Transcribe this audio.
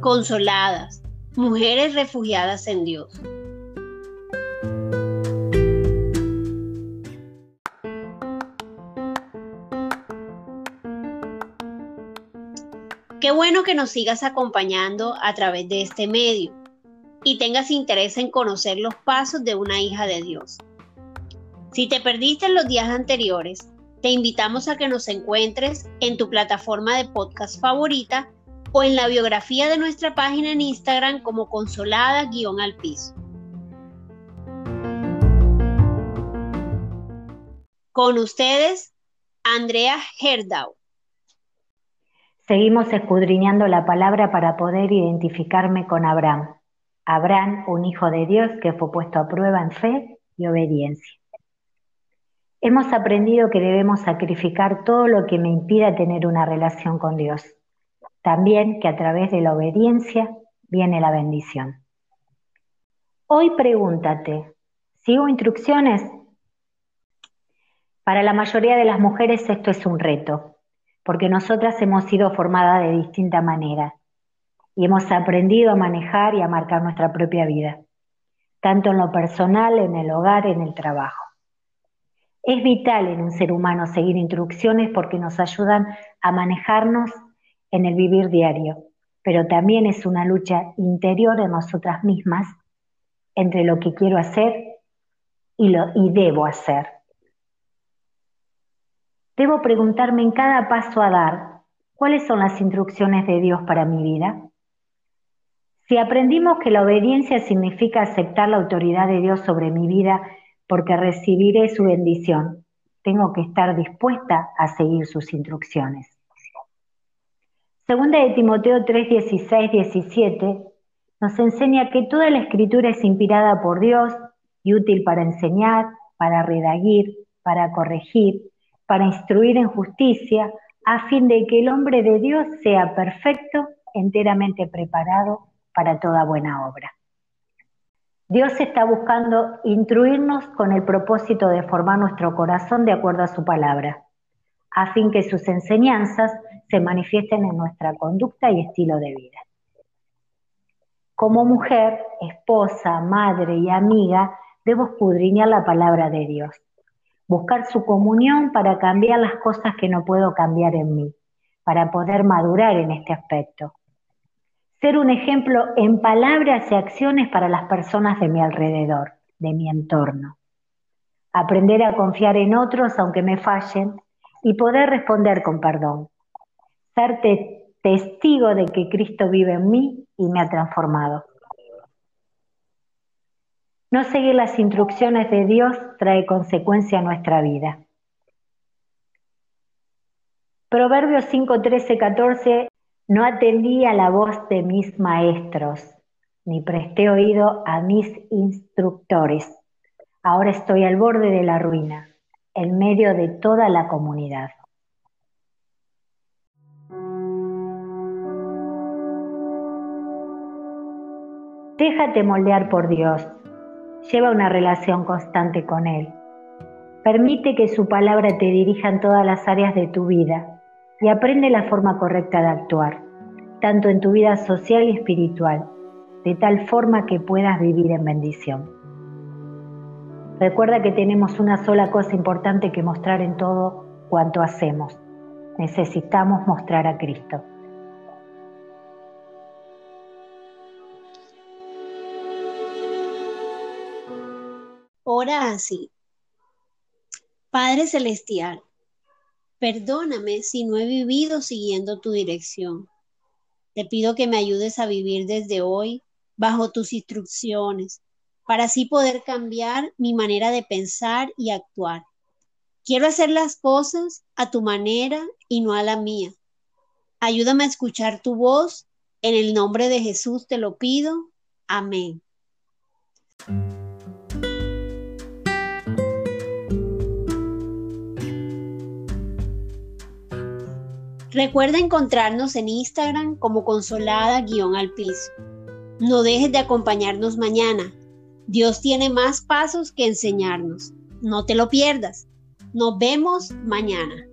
consoladas, mujeres refugiadas en Dios. Qué bueno que nos sigas acompañando a través de este medio y tengas interés en conocer los pasos de una hija de Dios. Si te perdiste en los días anteriores, te invitamos a que nos encuentres en tu plataforma de podcast favorita o en la biografía de nuestra página en Instagram como consolada-al piso. Con ustedes, Andrea Herdau. Seguimos escudriñando la palabra para poder identificarme con Abraham. Abraham, un hijo de Dios que fue puesto a prueba en fe y obediencia. Hemos aprendido que debemos sacrificar todo lo que me impida tener una relación con Dios. También que a través de la obediencia viene la bendición. Hoy pregúntate, ¿sigo instrucciones? Para la mayoría de las mujeres esto es un reto, porque nosotras hemos sido formadas de distinta manera y hemos aprendido a manejar y a marcar nuestra propia vida, tanto en lo personal, en el hogar, en el trabajo. Es vital en un ser humano seguir instrucciones porque nos ayudan a manejarnos en el vivir diario, pero también es una lucha interior de nosotras mismas entre lo que quiero hacer y lo y debo hacer. Debo preguntarme en cada paso a dar, ¿cuáles son las instrucciones de Dios para mi vida? Si aprendimos que la obediencia significa aceptar la autoridad de Dios sobre mi vida porque recibiré su bendición, tengo que estar dispuesta a seguir sus instrucciones. Segunda de Timoteo 3, 16, 17 nos enseña que toda la escritura es inspirada por Dios y útil para enseñar, para redagir, para corregir, para instruir en justicia, a fin de que el hombre de Dios sea perfecto, enteramente preparado para toda buena obra. Dios está buscando instruirnos con el propósito de formar nuestro corazón de acuerdo a su palabra, a fin que sus enseñanzas se manifiesten en nuestra conducta y estilo de vida. Como mujer, esposa, madre y amiga, debo escudriñar la palabra de Dios, buscar su comunión para cambiar las cosas que no puedo cambiar en mí, para poder madurar en este aspecto ser un ejemplo en palabras y acciones para las personas de mi alrededor, de mi entorno. Aprender a confiar en otros aunque me fallen y poder responder con perdón. Testigo de que Cristo vive en mí y me ha transformado. No seguir las instrucciones de Dios trae consecuencia a nuestra vida. Proverbios 5, 13, 14 no atendí a la voz de mis maestros, ni presté oído a mis instructores. Ahora estoy al borde de la ruina, en medio de toda la comunidad. Déjate moldear por Dios. Lleva una relación constante con Él. Permite que su palabra te dirija en todas las áreas de tu vida y aprende la forma correcta de actuar, tanto en tu vida social y espiritual, de tal forma que puedas vivir en bendición. Recuerda que tenemos una sola cosa importante que mostrar en todo cuanto hacemos. Necesitamos mostrar a Cristo. Ora así. Padre Celestial, Perdóname si no he vivido siguiendo tu dirección. Te pido que me ayudes a vivir desde hoy bajo tus instrucciones, para así poder cambiar mi manera de pensar y actuar. Quiero hacer las cosas a tu manera y no a la mía. Ayúdame a escuchar tu voz. En el nombre de Jesús te lo pido. Amén. Recuerda encontrarnos en Instagram como consolada-al piso. No dejes de acompañarnos mañana. Dios tiene más pasos que enseñarnos. No te lo pierdas. Nos vemos mañana.